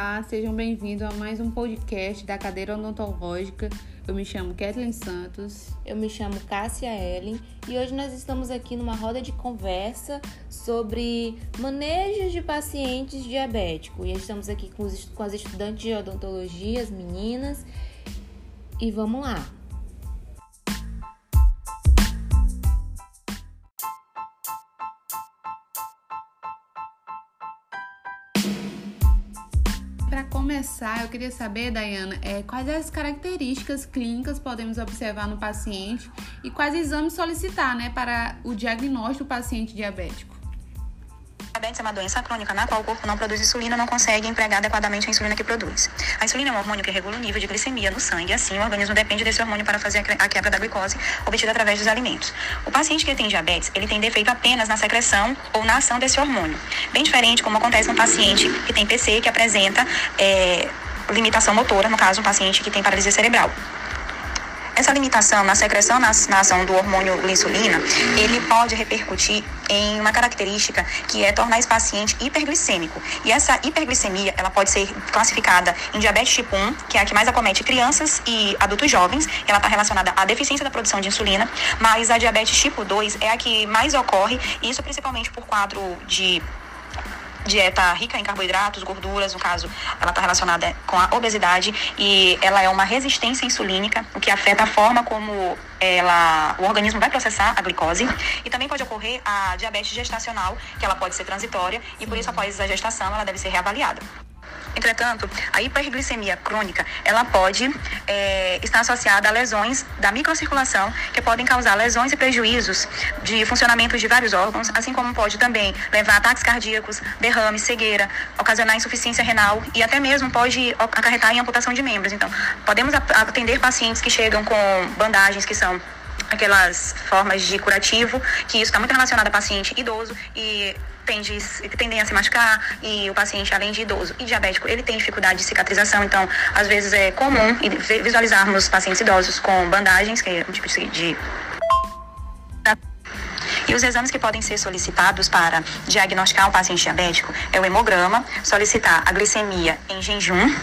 Olá, sejam bem-vindos a mais um podcast da cadeira odontológica. Eu me chamo Kathleen Santos. Eu me chamo Cássia Ellen e hoje nós estamos aqui numa roda de conversa sobre manejo de pacientes diabéticos. E estamos aqui com, os, com as estudantes de odontologia, as meninas. E vamos lá! Começar, eu queria saber, Dayana, é, quais as características clínicas podemos observar no paciente e quais exames solicitar né, para o diagnóstico do paciente diabético? Diabetes é uma doença crônica na qual o corpo não produz insulina não consegue empregar adequadamente a insulina que produz. A insulina é um hormônio que regula o nível de glicemia no sangue, assim o organismo depende desse hormônio para fazer a quebra da glicose obtida através dos alimentos. O paciente que tem diabetes, ele tem defeito apenas na secreção ou na ação desse hormônio. Bem diferente como acontece no paciente que tem PC, que apresenta é, limitação motora, no caso, um paciente que tem paralisia cerebral. Essa limitação na secreção na, na ação do hormônio insulina, ele pode repercutir em uma característica que é tornar esse paciente hiperglicêmico. E essa hiperglicemia, ela pode ser classificada em diabetes tipo 1, que é a que mais acomete crianças e adultos jovens, ela está relacionada à deficiência da produção de insulina, mas a diabetes tipo 2 é a que mais ocorre, isso principalmente por quadro de dieta rica em carboidratos, gorduras, no caso, ela está relacionada com a obesidade e ela é uma resistência insulínica, o que afeta a forma como ela, o organismo vai processar a glicose e também pode ocorrer a diabetes gestacional, que ela pode ser transitória e por isso após a gestação ela deve ser reavaliada. Entretanto, a hiperglicemia crônica, ela pode é, estar associada a lesões da microcirculação, que podem causar lesões e prejuízos de funcionamento de vários órgãos, assim como pode também levar a ataques cardíacos, derrame, cegueira, ocasionar insuficiência renal e até mesmo pode acarretar em amputação de membros. Então, podemos atender pacientes que chegam com bandagens que são aquelas formas de curativo, que isso está muito relacionado a paciente idoso e tende, tendem a se machucar e o paciente, além de idoso e diabético, ele tem dificuldade de cicatrização, então às vezes é comum visualizarmos pacientes idosos com bandagens, que é um tipo de e os exames que podem ser solicitados para diagnosticar o paciente diabético é o hemograma, solicitar a glicemia em jejum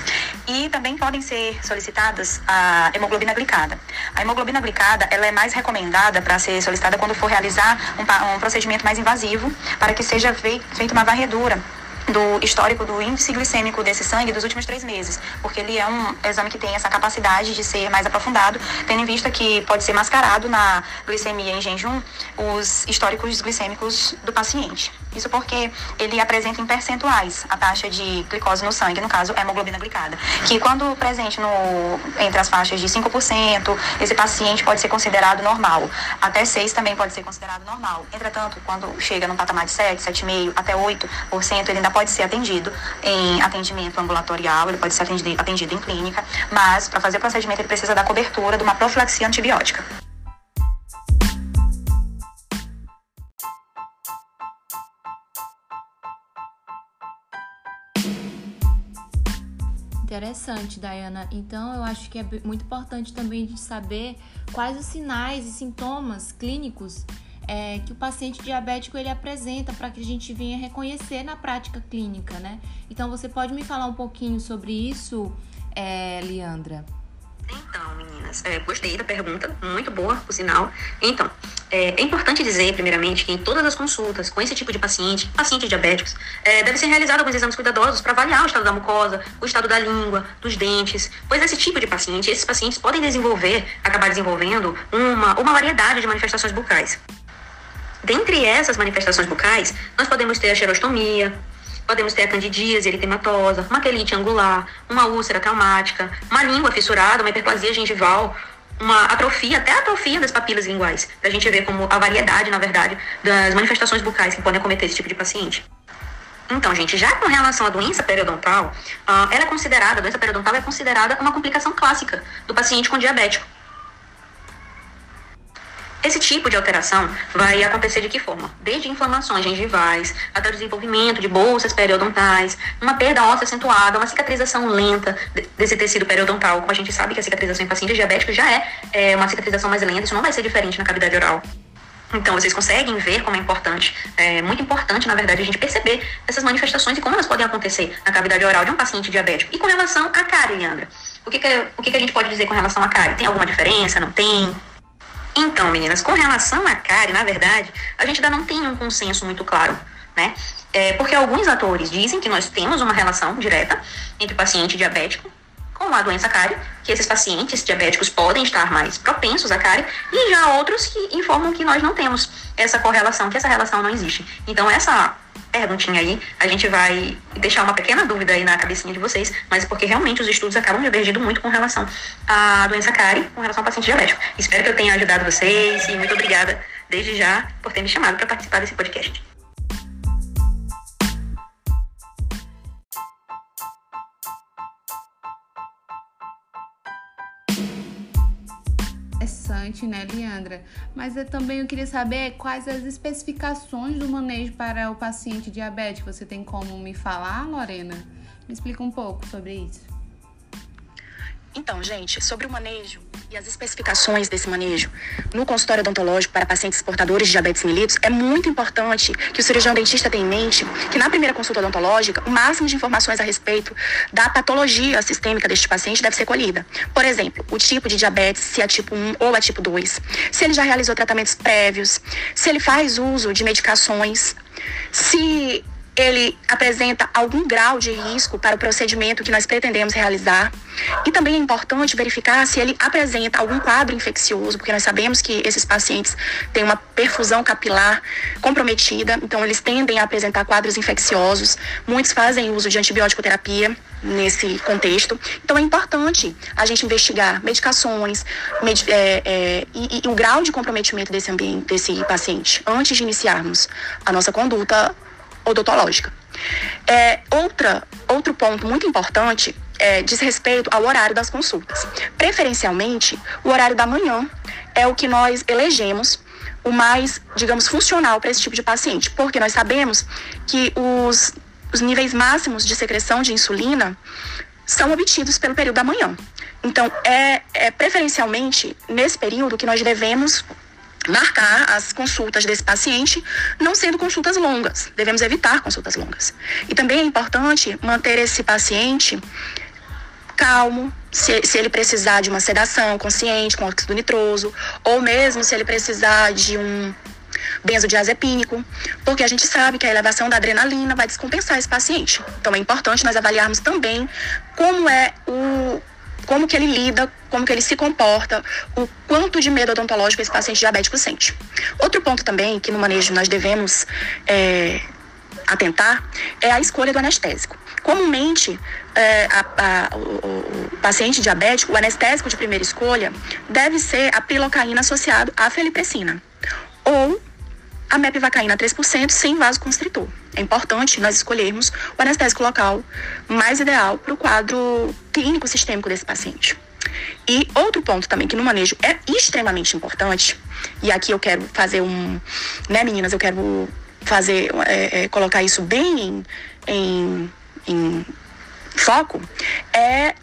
e também podem ser solicitadas a hemoglobina glicada. A hemoglobina glicada ela é mais recomendada para ser solicitada quando for realizar um, um procedimento mais invasivo, para que seja feita uma varredura do histórico do índice glicêmico desse sangue dos últimos três meses, porque ele é um exame que tem essa capacidade de ser mais aprofundado, tendo em vista que pode ser mascarado na glicemia em jejum os históricos glicêmicos do paciente. Isso porque ele apresenta em percentuais a taxa de glicose no sangue, no caso, hemoglobina glicada, que quando presente no, entre as faixas de 5%, esse paciente pode ser considerado normal. Até 6 também pode ser considerado normal. Entretanto, quando chega num patamar de 7, 7,5% até 8%, ele ainda pode ser atendido em atendimento ambulatorial, ele pode ser atendido, atendido em clínica, mas para fazer o procedimento ele precisa da cobertura de uma profilaxia antibiótica. Interessante, Dayana. Então, eu acho que é muito importante também de saber quais os sinais e sintomas clínicos é, que o paciente diabético ele apresenta para que a gente venha reconhecer na prática clínica, né? Então você pode me falar um pouquinho sobre isso, é, Leandra? Então, meninas, é, gostei da pergunta, muito boa, por sinal. Então, é, é, importante dizer, primeiramente, que em todas as consultas com esse tipo de paciente, pacientes diabéticos, é, deve ser realizado alguns exames cuidadosos para avaliar o estado da mucosa, o estado da língua, dos dentes, pois esse tipo de paciente, esses pacientes podem desenvolver, acabar desenvolvendo uma, uma variedade de manifestações bucais. Dentre essas manifestações bucais, nós podemos ter a xerostomia, podemos ter a candidíase eritematosa, uma quelite angular, uma úlcera traumática, uma língua fissurada, uma hiperplasia gengival, uma atrofia, até atrofia das papilas linguais, para a gente ver como a variedade, na verdade, das manifestações bucais que podem acometer esse tipo de paciente. Então, gente, já com relação à doença periodontal, uh, ela é considerada, a doença periodontal é considerada uma complicação clássica do paciente com diabético. Esse tipo de alteração vai acontecer de que forma? Desde inflamações gengivais, até o desenvolvimento de bolsas periodontais, uma perda óssea acentuada, uma cicatrização lenta desse tecido periodontal. Como a gente sabe que a cicatrização em pacientes diabéticos já é, é uma cicatrização mais lenta, isso não vai ser diferente na cavidade oral. Então, vocês conseguem ver como é importante, é muito importante, na verdade, a gente perceber essas manifestações e como elas podem acontecer na cavidade oral de um paciente diabético. E com relação à cárie, Leandra, o que, que, o que, que a gente pode dizer com relação à cárie? Tem alguma diferença? Não tem? Então, meninas, com relação à cárie, na verdade, a gente ainda não tem um consenso muito claro, né? É porque alguns atores dizem que nós temos uma relação direta entre paciente diabético com a doença cárie, que esses pacientes diabéticos podem estar mais propensos à cárie, e já outros que informam que nós não temos essa correlação, que essa relação não existe. Então, essa perguntinha aí, a gente vai deixar uma pequena dúvida aí na cabecinha de vocês, mas é porque realmente os estudos acabam divergindo muito com relação à doença cárie, com relação ao paciente diabético. Espero que eu tenha ajudado vocês e muito obrigada desde já por ter me chamado para participar desse podcast. Interessante, né, Leandra? Mas eu também eu queria saber quais as especificações do manejo para o paciente diabético. Você tem como me falar, Lorena? Me explica um pouco sobre isso. Então, gente, sobre o manejo as especificações desse manejo. No consultório odontológico para pacientes portadores de diabetes mellitus, é muito importante que o cirurgião dentista tenha em mente que na primeira consulta odontológica, o máximo de informações a respeito da patologia sistêmica deste paciente deve ser colhida. Por exemplo, o tipo de diabetes, se é tipo 1 ou é tipo 2, se ele já realizou tratamentos prévios, se ele faz uso de medicações, se ele apresenta algum grau de risco para o procedimento que nós pretendemos realizar. E também é importante verificar se ele apresenta algum quadro infeccioso, porque nós sabemos que esses pacientes têm uma perfusão capilar comprometida, então eles tendem a apresentar quadros infecciosos. Muitos fazem uso de antibiótico terapia nesse contexto. Então é importante a gente investigar medicações med é, é, e, e o grau de comprometimento desse ambiente, desse paciente, antes de iniciarmos a nossa conduta odontológica. É, outra, outro ponto muito importante é, diz respeito ao horário das consultas. Preferencialmente, o horário da manhã é o que nós elegemos o mais, digamos, funcional para esse tipo de paciente, porque nós sabemos que os, os níveis máximos de secreção de insulina são obtidos pelo período da manhã. Então, é, é preferencialmente nesse período que nós devemos marcar as consultas desse paciente, não sendo consultas longas. Devemos evitar consultas longas. E também é importante manter esse paciente calmo, se, se ele precisar de uma sedação consciente com óxido nitroso, ou mesmo se ele precisar de um benzodiazepínico, porque a gente sabe que a elevação da adrenalina vai descompensar esse paciente. Então é importante nós avaliarmos também como é o como que ele lida, como que ele se comporta, o quanto de medo odontológico esse paciente diabético sente. Outro ponto também que no manejo nós devemos é, atentar é a escolha do anestésico. Comumente, é, a, a, o, o, paciente diabético, o anestésico de primeira escolha deve ser a pilocaína associado à feliprecina ou a mepivacaína 3% sem vasoconstritor. É importante nós escolhermos o anestésico local mais ideal para o quadro clínico sistêmico desse paciente. E outro ponto também que no manejo é extremamente importante, e aqui eu quero fazer um, né, meninas, eu quero fazer, é, é, colocar isso bem em, em, em foco, é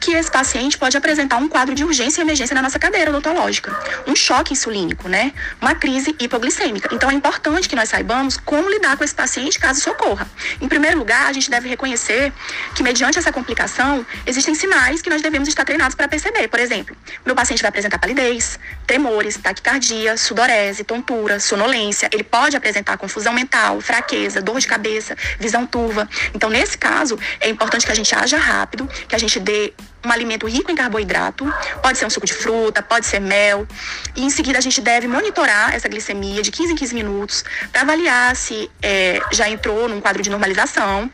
que esse paciente pode apresentar um quadro de urgência e emergência na nossa cadeira odontológica, um choque insulínico, né? Uma crise hipoglicêmica. Então é importante que nós saibamos como lidar com esse paciente caso isso ocorra. Em primeiro lugar, a gente deve reconhecer que mediante essa complicação, existem sinais que nós devemos estar treinados para perceber. Por exemplo, meu paciente vai apresentar palidez, tremores, taquicardia, sudorese, tontura, sonolência, ele pode apresentar confusão mental, fraqueza, dor de cabeça, visão turva. Então, nesse caso, é importante que a gente haja rápido, que a gente dê um alimento rico em carboidrato, pode ser um suco de fruta, pode ser mel. E em seguida a gente deve monitorar essa glicemia de 15 em 15 minutos para avaliar se é, já entrou num quadro de normalização.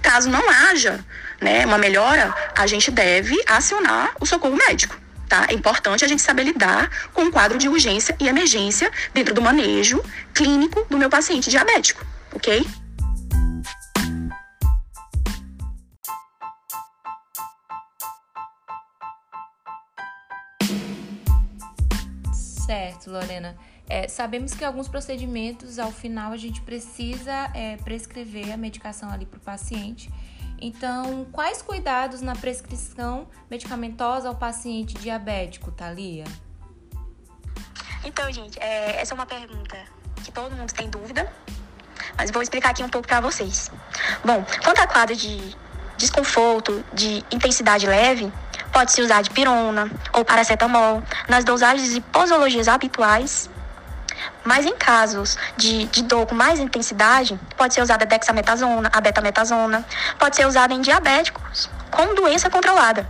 Caso não haja né, uma melhora, a gente deve acionar o socorro médico. Tá? É importante a gente saber lidar com um quadro de urgência e emergência dentro do manejo clínico do meu paciente diabético, ok? Certo, Lorena. É, sabemos que alguns procedimentos, ao final, a gente precisa é, prescrever a medicação ali para o paciente. Então, quais cuidados na prescrição medicamentosa ao paciente diabético, Thalia? Então, gente, é, essa é uma pergunta que todo mundo tem dúvida, mas vou explicar aqui um pouco para vocês. Bom, quanto a quadro de desconforto, de intensidade leve, pode-se usar de pirona ou paracetamol nas dosagens e posologias habituais. Mas em casos de, de dor com mais intensidade, pode ser usada a dexametasona, a betametasona, pode ser usada em diabéticos com doença controlada.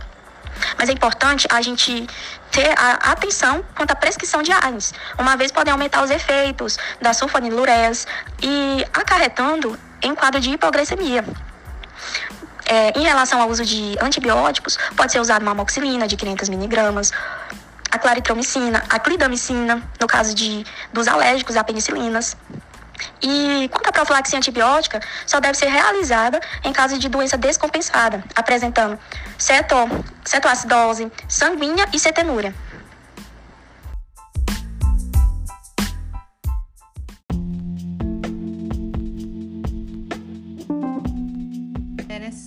Mas é importante a gente ter a atenção quanto à prescrição de ARNs, uma vez podem aumentar os efeitos da sulfonilureias e acarretando em quadro de hipoglicemia. É, em relação ao uso de antibióticos, pode ser usado uma amoxicilina de 500 miligramas, a claritromicina, a clidamicina, no caso de, dos alérgicos, a penicilinas. E quanto à profilaxia antibiótica, só deve ser realizada em caso de doença descompensada, apresentando ceto, cetoacidose sanguínea e cetenúria.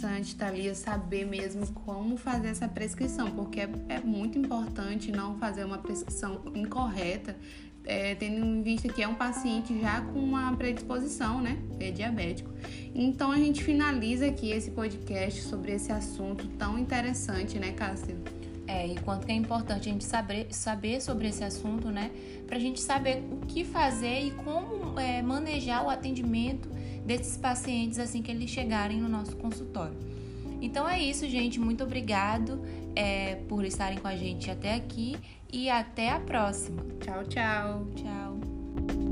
Interessante, Thalia, saber mesmo como fazer essa prescrição, porque é, é muito importante não fazer uma prescrição incorreta é, tendo em vista que é um paciente já com uma predisposição, né? É diabético. Então a gente finaliza aqui esse podcast sobre esse assunto tão interessante, né, Cássia? É, e quanto que é importante a gente saber, saber sobre esse assunto, né? Pra gente saber o que fazer e como é, manejar o atendimento desses pacientes assim que eles chegarem no nosso consultório. Então é isso, gente. Muito obrigado é, por estarem com a gente até aqui e até a próxima. Tchau, tchau. Tchau.